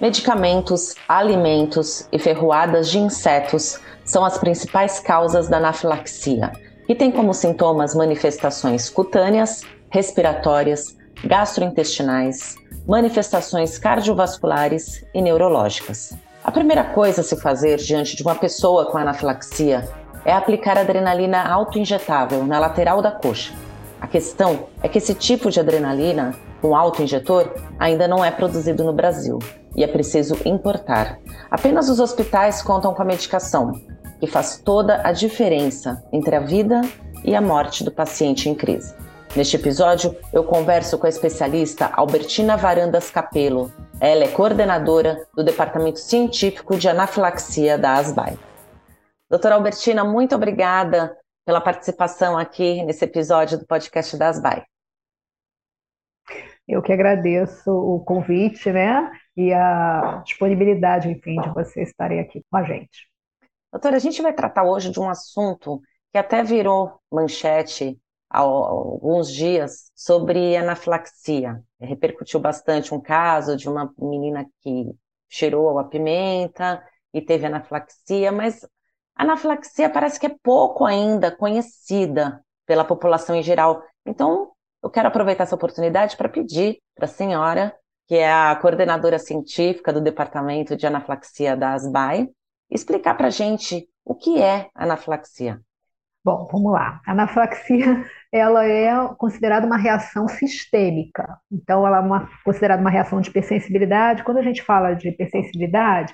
Medicamentos, alimentos e ferroadas de insetos são as principais causas da anafilaxia, que tem como sintomas manifestações cutâneas, respiratórias, gastrointestinais, manifestações cardiovasculares e neurológicas. A primeira coisa a se fazer diante de uma pessoa com anafilaxia é aplicar adrenalina autoinjetável na lateral da coxa. A questão é que esse tipo de adrenalina com autoinjetor ainda não é produzido no Brasil e é preciso importar. Apenas os hospitais contam com a medicação, que faz toda a diferença entre a vida e a morte do paciente em crise. Neste episódio, eu converso com a especialista Albertina Varandas Capelo. Ela é coordenadora do Departamento Científico de Anafilaxia da ASBAI. Doutora Albertina, muito obrigada pela participação aqui nesse episódio do podcast da ASBAI. Eu que agradeço o convite, né? E a disponibilidade, enfim, de vocês estarem aqui com a gente. Doutora, a gente vai tratar hoje de um assunto que até virou manchete há alguns dias sobre anafilaxia. Repercutiu bastante um caso de uma menina que cheirou a pimenta e teve anafilaxia, mas a anafilaxia parece que é pouco ainda conhecida pela população em geral. Então, eu quero aproveitar essa oportunidade para pedir para a senhora, que é a coordenadora científica do Departamento de Anafilaxia da ASBAI, explicar para a gente o que é anafilaxia. Bom, vamos lá. A anafilaxia ela é considerada uma reação sistêmica. Então, ela é uma, considerada uma reação de hipersensibilidade. Quando a gente fala de hipersensibilidade,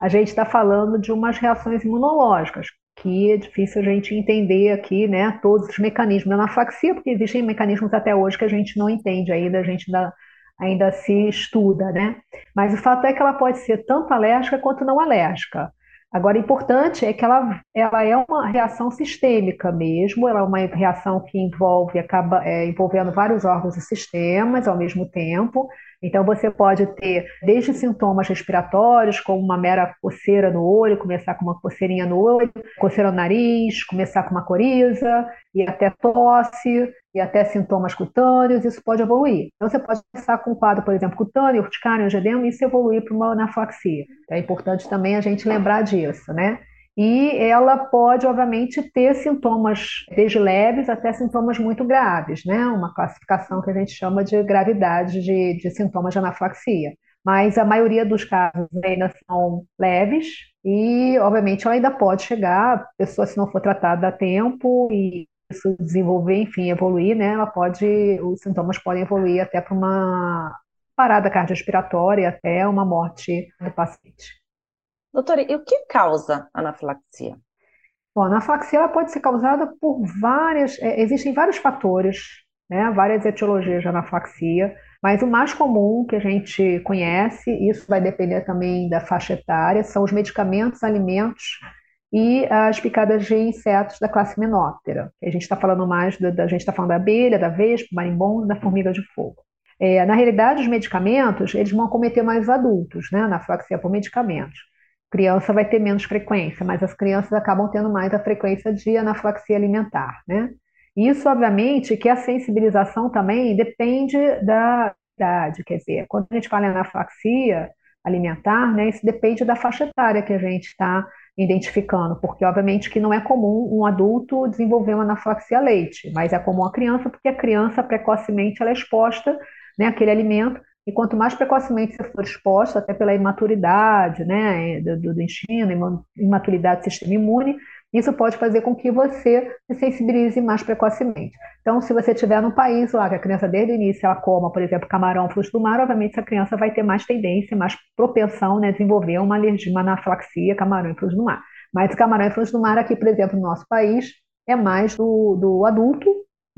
a gente está falando de umas reações imunológicas, que é difícil a gente entender aqui, né, todos os mecanismos da anafilaxia, porque existem mecanismos até hoje que a gente não entende ainda, a gente ainda, ainda se estuda, né? Mas o fato é que ela pode ser tanto alérgica quanto não alérgica. Agora, importante é que ela, ela é uma reação sistêmica mesmo, ela é uma reação que envolve, acaba é, envolvendo vários órgãos e sistemas ao mesmo tempo, então, você pode ter desde sintomas respiratórios, como uma mera coceira no olho, começar com uma coceirinha no olho, coceira no nariz, começar com uma coriza, e até tosse, e até sintomas cutâneos, isso pode evoluir. Então, você pode começar com um quadro, por exemplo, cutâneo, urticário, angedema, e isso evoluir para uma anafilaxia. É importante também a gente lembrar disso, né? E ela pode, obviamente, ter sintomas desde leves até sintomas muito graves, né? Uma classificação que a gente chama de gravidade de, de sintomas de anafilaxia. Mas a maioria dos casos ainda são leves e, obviamente, ela ainda pode chegar, a pessoa, se não for tratada a tempo e isso desenvolver, enfim, evoluir, né? Ela pode, os sintomas podem evoluir até para uma parada cardiorrespiratória, até uma morte do paciente. Doutora, e o que causa anafilaxia? Bom, a anafilaxia ela pode ser causada por várias, é, existem vários fatores, né, várias etiologias de anafilaxia, mas o mais comum que a gente conhece, isso vai depender também da faixa etária, são os medicamentos, alimentos e as picadas de insetos da classe menóptera. A gente está falando mais, da, da gente está falando da abelha, da vespa, marimbondo, da formiga de fogo. É, na realidade, os medicamentos, eles vão cometer mais adultos, né, anafilaxia por medicamentos criança vai ter menos frequência, mas as crianças acabam tendo mais a frequência de anafilaxia alimentar, né? Isso, obviamente, que a sensibilização também depende da idade, quer dizer, quando a gente fala em anafilaxia alimentar, né, isso depende da faixa etária que a gente está identificando, porque obviamente que não é comum um adulto desenvolver uma anafilaxia a leite, mas é comum a criança, porque a criança precocemente ela é exposta né, àquele alimento e quanto mais precocemente você for exposto, até pela imaturidade né, do, do intestino, imaturidade do sistema imune, isso pode fazer com que você se sensibilize mais precocemente. Então, se você estiver num país lá que a criança desde o início ela coma, por exemplo, camarão, frutos do mar, obviamente essa criança vai ter mais tendência, mais propensão né, a desenvolver uma alergia, uma anafilaxia, camarão e frutos do mar. Mas camarão e frutos do mar aqui, por exemplo, no nosso país, é mais do, do adulto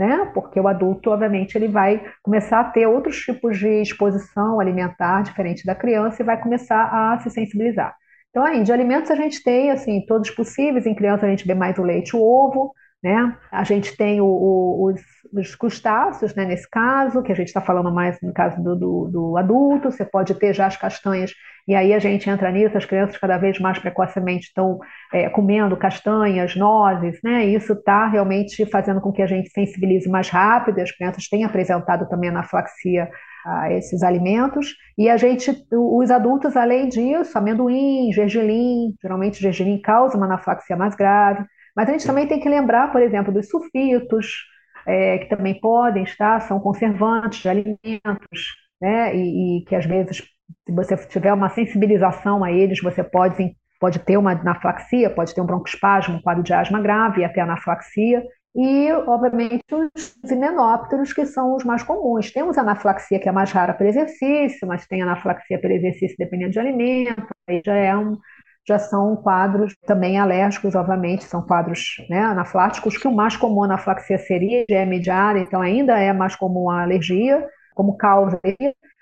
né? Porque o adulto, obviamente, ele vai começar a ter outros tipos de exposição alimentar diferente da criança e vai começar a se sensibilizar. Então, aí, de alimentos a gente tem, assim, todos possíveis. Em criança a gente vê mais o leite, o ovo, né? A gente tem o, o, os, os, crustáceos, né, nesse caso, que a gente está falando mais no caso do, do, do, adulto, você pode ter já as castanhas, e aí a gente entra nisso, as crianças cada vez mais precocemente estão é, comendo castanhas, nozes, né? E isso está realmente fazendo com que a gente sensibilize mais rápido, e as crianças têm apresentado também anaflaxia a esses alimentos. E a gente, os adultos, além disso, amendoim, gergelim, geralmente gergelim causa uma anaflaxia mais grave. Mas a gente também tem que lembrar, por exemplo, dos sulfitos, é, que também podem estar, são conservantes de alimentos, né? E, e, que às vezes, se você tiver uma sensibilização a eles, você pode, pode ter uma anaflaxia, pode ter um broncoespasmo, um quadro de asma grave e até anaflaxia. E, obviamente, os himenópteros, que são os mais comuns. Temos a anaflaxia, que é mais rara para exercício, mas tem anaflaxia para exercício dependendo de alimento, aí já é um, já são quadros também alérgicos, obviamente, são quadros né, anafláticos, que o mais comum anaflaxia seria é mediada, então ainda é mais comum a alergia como causa,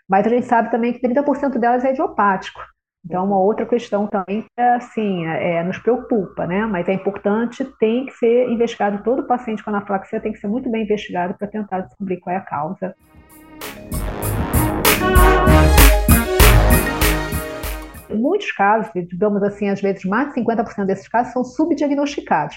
mas a gente sabe também que 30% delas é idiopático. Então, uma outra questão também é, assim, é, é, nos preocupa, né? Mas é importante, tem que ser investigado, todo paciente com anaflaxia tem que ser muito bem investigado para tentar descobrir qual é a causa. Muitos casos, digamos assim, às vezes mais de 50% desses casos são subdiagnosticados.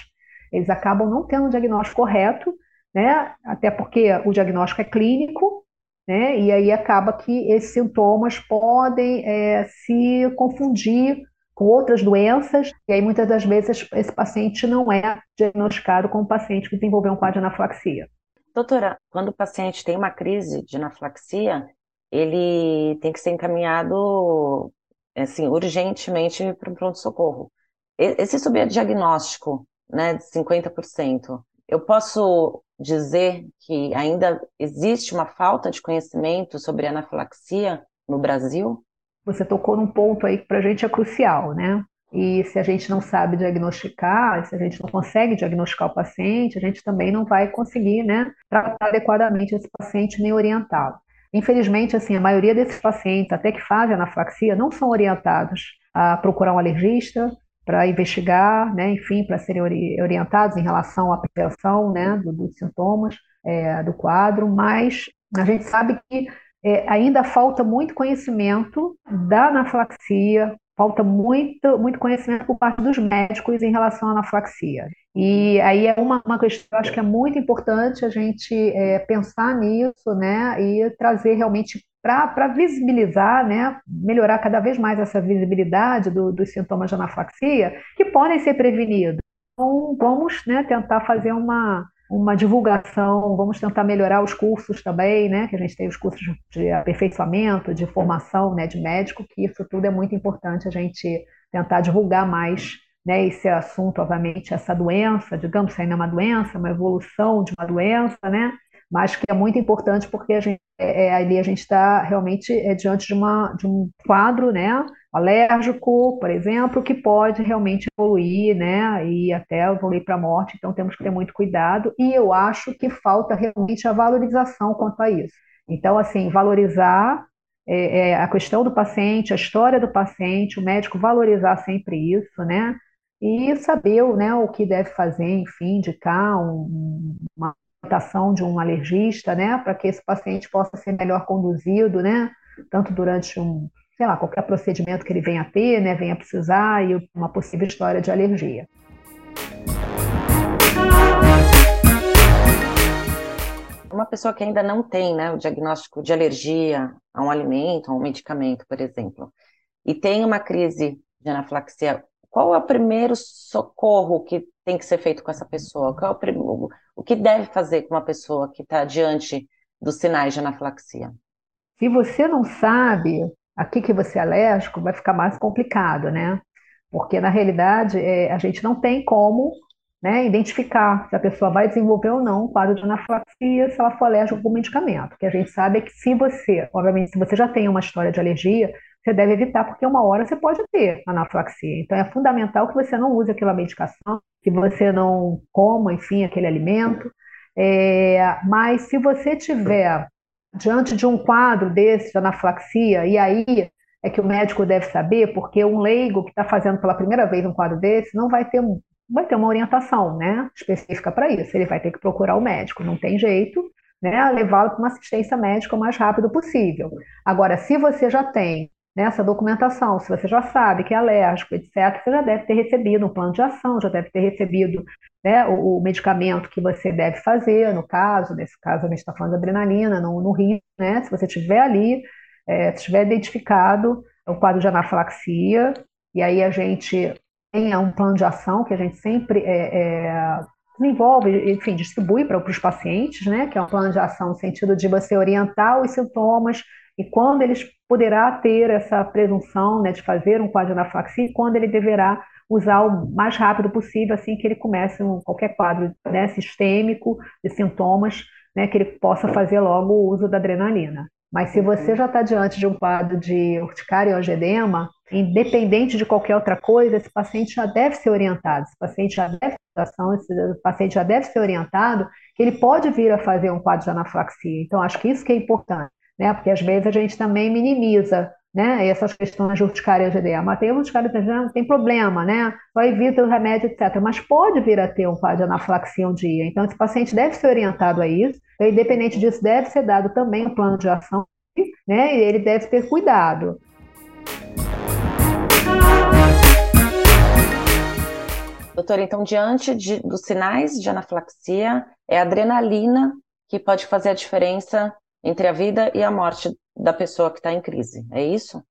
Eles acabam não tendo um diagnóstico correto, né? Até porque o diagnóstico é clínico, né? E aí acaba que esses sintomas podem é, se confundir com outras doenças, e aí muitas das vezes esse paciente não é diagnosticado como paciente que desenvolveu um quadro de anaflaxia. Doutora, quando o paciente tem uma crise de anaflaxia, ele tem que ser encaminhado assim, urgentemente para um pronto-socorro. Esse subdiagnóstico né, de 50%, eu posso dizer que ainda existe uma falta de conhecimento sobre anafilaxia no Brasil? Você tocou num ponto aí que para a gente é crucial, né? E se a gente não sabe diagnosticar, se a gente não consegue diagnosticar o paciente, a gente também não vai conseguir, né, tratar adequadamente esse paciente nem orientá-lo. Infelizmente, assim, a maioria desses pacientes, até que fazem anafilaxia, não são orientados a procurar um alergista para investigar, né, enfim, para serem orientados em relação à prevenção né, do, dos sintomas é, do quadro, mas a gente sabe que é, ainda falta muito conhecimento da anafilaxia, falta muito, muito conhecimento por parte dos médicos em relação à anafilaxia. E aí é uma, uma questão, eu acho que é muito importante a gente é, pensar nisso, né, e trazer realmente para visibilizar, né, melhorar cada vez mais essa visibilidade do, dos sintomas de anafilaxia, que podem ser prevenidos. Então, vamos né, tentar fazer uma, uma divulgação, vamos tentar melhorar os cursos também, né? Que a gente tem os cursos de aperfeiçoamento, de formação, né, de médico, que isso tudo é muito importante a gente tentar divulgar mais, né, esse assunto, obviamente, essa doença, digamos, ainda é uma doença, uma evolução de uma doença, né? Mas que é muito importante porque a gente, é, é ali a gente está realmente é, diante de, uma, de um quadro, né? alérgico, por exemplo, que pode realmente evoluir, né, e até evoluir para a morte, então temos que ter muito cuidado, e eu acho que falta realmente a valorização quanto a isso. Então, assim, valorizar é, é, a questão do paciente, a história do paciente, o médico valorizar sempre isso, né, e saber né, o que deve fazer, enfim, indicar um, uma orientação de um alergista, né, para que esse paciente possa ser melhor conduzido, né, tanto durante um sei lá, qualquer procedimento que ele venha a ter, né, venha a precisar e uma possível história de alergia. Uma pessoa que ainda não tem né, o diagnóstico de alergia a um alimento, a um medicamento, por exemplo, e tem uma crise de anafilaxia, qual é o primeiro socorro que tem que ser feito com essa pessoa? Qual é o, primeiro, o que deve fazer com uma pessoa que está diante dos sinais de anafilaxia? Se você não sabe, aqui que você é alérgico, vai ficar mais complicado, né? Porque, na realidade, é, a gente não tem como né, identificar se a pessoa vai desenvolver ou não um quadro de anafilaxia se ela for alérgica a algum medicamento. O que a gente sabe é que se você, obviamente, se você já tem uma história de alergia, você deve evitar, porque uma hora você pode ter anafilaxia. Então, é fundamental que você não use aquela medicação, que você não coma, enfim, aquele alimento. É, mas se você tiver diante de um quadro desse de anaflaxia, e aí é que o médico deve saber, porque um leigo que está fazendo pela primeira vez um quadro desse não vai ter vai ter uma orientação, né, específica para isso. Ele vai ter que procurar o médico, não tem jeito, né, levá-lo para uma assistência médica o mais rápido possível. Agora, se você já tem nessa documentação, se você já sabe que é alérgico, etc., você já deve ter recebido um plano de ação, já deve ter recebido né, o, o, medicamento que você deve fazer, no caso, nesse caso a gente está falando de adrenalina, no, no rio, né, se você tiver ali, é, se tiver identificado o quadro de anafilaxia, e aí a gente tem um plano de ação que a gente sempre é, é, desenvolve, enfim, distribui para os pacientes, né, que é um plano de ação no sentido de você orientar os sintomas e quando eles poderá ter essa presunção né, de fazer um quadro de anafilaxia quando ele deverá usar o mais rápido possível assim que ele comece um, qualquer quadro né, sistêmico de sintomas, né, que ele possa fazer logo o uso da adrenalina. Mas se você uhum. já está diante de um quadro de urticária e angedema, independente de qualquer outra coisa, esse paciente já deve ser orientado, esse paciente já deve esse paciente já deve ser orientado que ele pode vir a fazer um quadro de anafilaxia. Então, acho que isso que é importante né? Porque às vezes a gente também minimiza, né? Essas questões de urticária e edema. Tem urticária e não tem problema, né? Só evita o remédio, etc. Mas pode vir a ter um quadro de anafilaxia um dia. Então, esse paciente deve ser orientado a isso. E, independente disso, deve ser dado também um plano de ação, né? E ele deve ter cuidado. Doutora, então, diante de, dos sinais de anafilaxia, é a adrenalina que pode fazer a diferença entre a vida e a morte da pessoa que está em crise, é isso?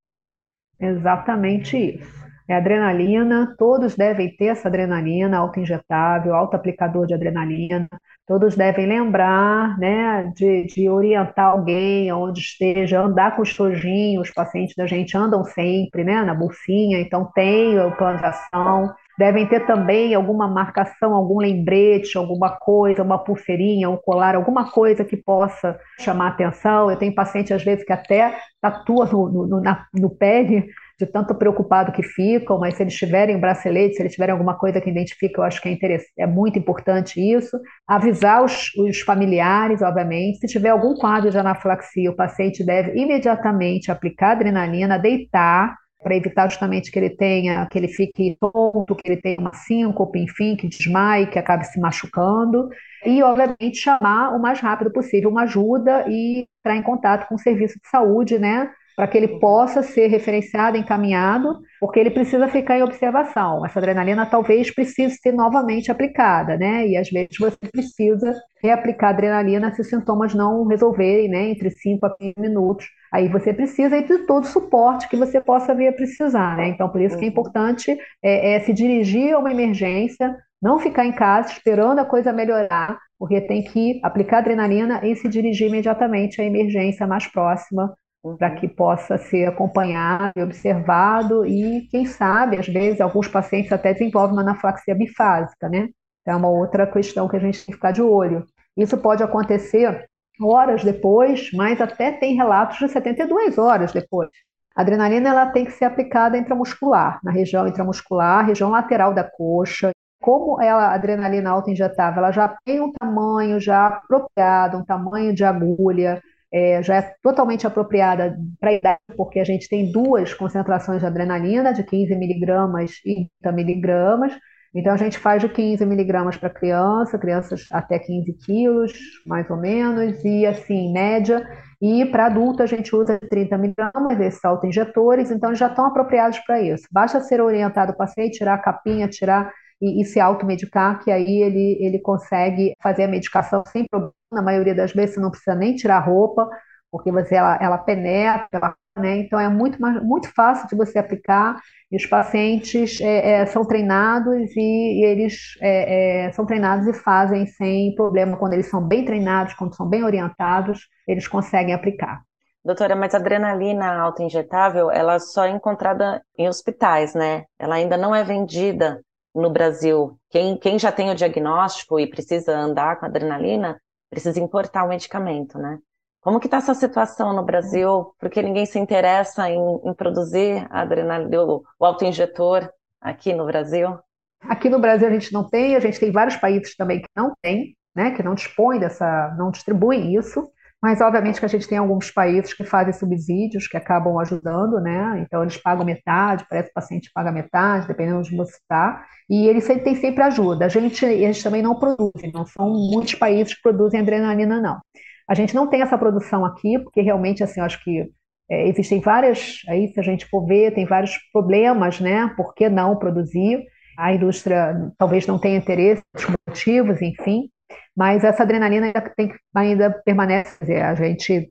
Exatamente isso. É adrenalina, todos devem ter essa adrenalina auto-injetável, auto-aplicador de adrenalina, todos devem lembrar né, de, de orientar alguém onde esteja, andar com os tojinhos, os pacientes da gente andam sempre né, na bolsinha, então tem o plano de ação, Devem ter também alguma marcação, algum lembrete, alguma coisa, uma pulseirinha, um colar, alguma coisa que possa chamar atenção. Eu tenho paciente, às vezes, que até tatua no, no, na, no pé de, de tanto preocupado que ficam, mas se eles tiverem bracelete, se eles tiverem alguma coisa que identifica, eu acho que é, é muito importante isso. Avisar os, os, familiares, obviamente. Se tiver algum quadro de anafilaxia, o paciente deve imediatamente aplicar adrenalina, deitar, para evitar justamente que ele tenha, que ele fique tonto, que ele tenha uma síncope, enfim, que desmaie, que acabe se machucando. E, obviamente, chamar o mais rápido possível uma ajuda e entrar em contato com o serviço de saúde, né? para que ele possa ser referenciado, encaminhado, porque ele precisa ficar em observação. Essa adrenalina talvez precise ser novamente aplicada, né? E às vezes você precisa reaplicar adrenalina se os sintomas não resolverem, né? Entre 5 a 15 minutos. Aí você precisa de todo o suporte que você possa vir a precisar, né? Então, por isso que é uhum. importante é, é se dirigir a uma emergência, não ficar em casa esperando a coisa melhorar, porque tem que aplicar adrenalina e se dirigir imediatamente à emergência mais próxima uhum. para que possa ser acompanhado e observado e, quem sabe, às vezes, alguns pacientes até desenvolvem uma anafilaxia bifásica, né? Então, é uma outra questão que a gente tem que ficar de olho. Isso pode acontecer horas depois, mas até tem relatos de 72 horas depois. A adrenalina ela tem que ser aplicada intramuscular, na região intramuscular, região lateral da coxa. Como ela, a adrenalina auto-injetável, ela já tem um tamanho já apropriado, um tamanho de agulha, é, já é totalmente apropriada para a idade, porque a gente tem duas concentrações de adrenalina, de 15 miligramas e 30 miligramas. Então, a gente faz de 15 miligramas para criança, crianças até 15 quilos, mais ou menos, e assim, média. E para adulto, a gente usa 30 miligramas, esses auto-injetores, então já estão apropriados para isso. Basta ser orientado o paciente, tirar a capinha, tirar e, e se automedicar, que aí ele, ele consegue fazer a medicação sem problema. Na maioria das vezes, não precisa nem tirar roupa, porque você, ela, ela penetra, né? então é muito, mais, muito fácil de você aplicar. E os pacientes é, é, são treinados e, e eles é, é, são treinados e fazem sem problema. Quando eles são bem treinados, quando são bem orientados, eles conseguem aplicar. Doutora, mas a adrenalina autoinjetável, ela só é encontrada em hospitais, né? Ela ainda não é vendida no Brasil, quem, quem já tem o diagnóstico e precisa andar com adrenalina, precisa importar o medicamento, né? Como que está essa situação no Brasil? Porque ninguém se interessa em, em produzir adrenalina, o, o autoinjetor aqui no Brasil? Aqui no Brasil a gente não tem, a gente tem vários países também que não tem, né, que não dispõem dessa, não distribuem isso. Mas, obviamente, que a gente tem alguns países que fazem subsídios, que acabam ajudando, né? Então, eles pagam metade, parece que o paciente paga metade, dependendo de você está. E eles tem sempre ajuda. A gente, eles também não produzem, não são muitos países que produzem adrenalina, não. A gente não tem essa produção aqui, porque realmente, assim, acho que é, existem várias, aí se a gente for ver, tem vários problemas, né? Por que não produzir? A indústria talvez não tenha interesse, motivos, enfim. Mas essa adrenalina ainda, tem, ainda permanece, a gente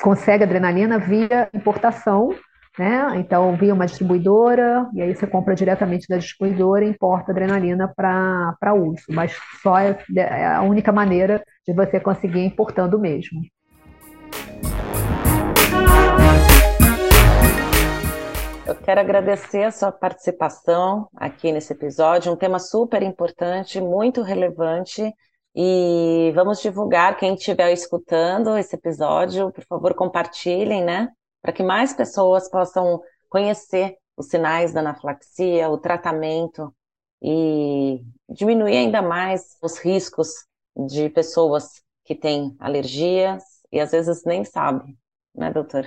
consegue adrenalina via importação, né? Então, via uma distribuidora, e aí você compra diretamente da distribuidora e importa adrenalina para uso. Mas só é, é a única maneira de você conseguir importando mesmo. Eu quero agradecer a sua participação aqui nesse episódio, um tema super importante, muito relevante e vamos divulgar, quem estiver escutando esse episódio, por favor, compartilhem, né? Para que mais pessoas possam conhecer os sinais da anafilaxia, o tratamento e diminuir ainda mais os riscos de pessoas que têm alergias e às vezes nem sabem, né, doutor?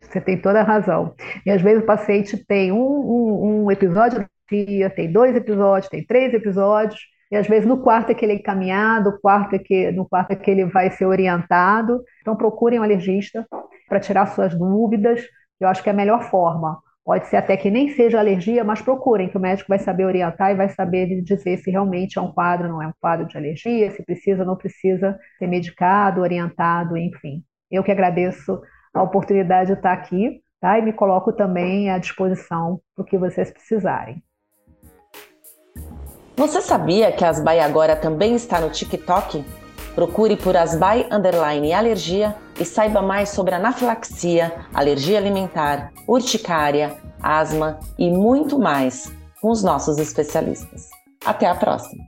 Você tem toda a razão. E às vezes o paciente tem um, um, um episódio dia, tem dois episódios, tem três episódios, e às vezes no quarto é que ele é encaminhado, quarto é que, no quarto é que ele vai ser orientado. Então procurem um alergista para tirar suas dúvidas. Eu acho que é a melhor forma. Pode ser até que nem seja alergia, mas procurem, que o médico vai saber orientar e vai saber dizer se realmente é um quadro, não é um quadro de alergia, se precisa não precisa ser medicado, orientado, enfim. Eu que agradeço a oportunidade de estar aqui, tá? E me coloco também à disposição para o que vocês precisarem. Você sabia que Asbai agora também está no TikTok? Procure por Asbai Underline Alergia e saiba mais sobre anafilaxia, alergia alimentar, urticária, asma e muito mais com os nossos especialistas. Até a próxima!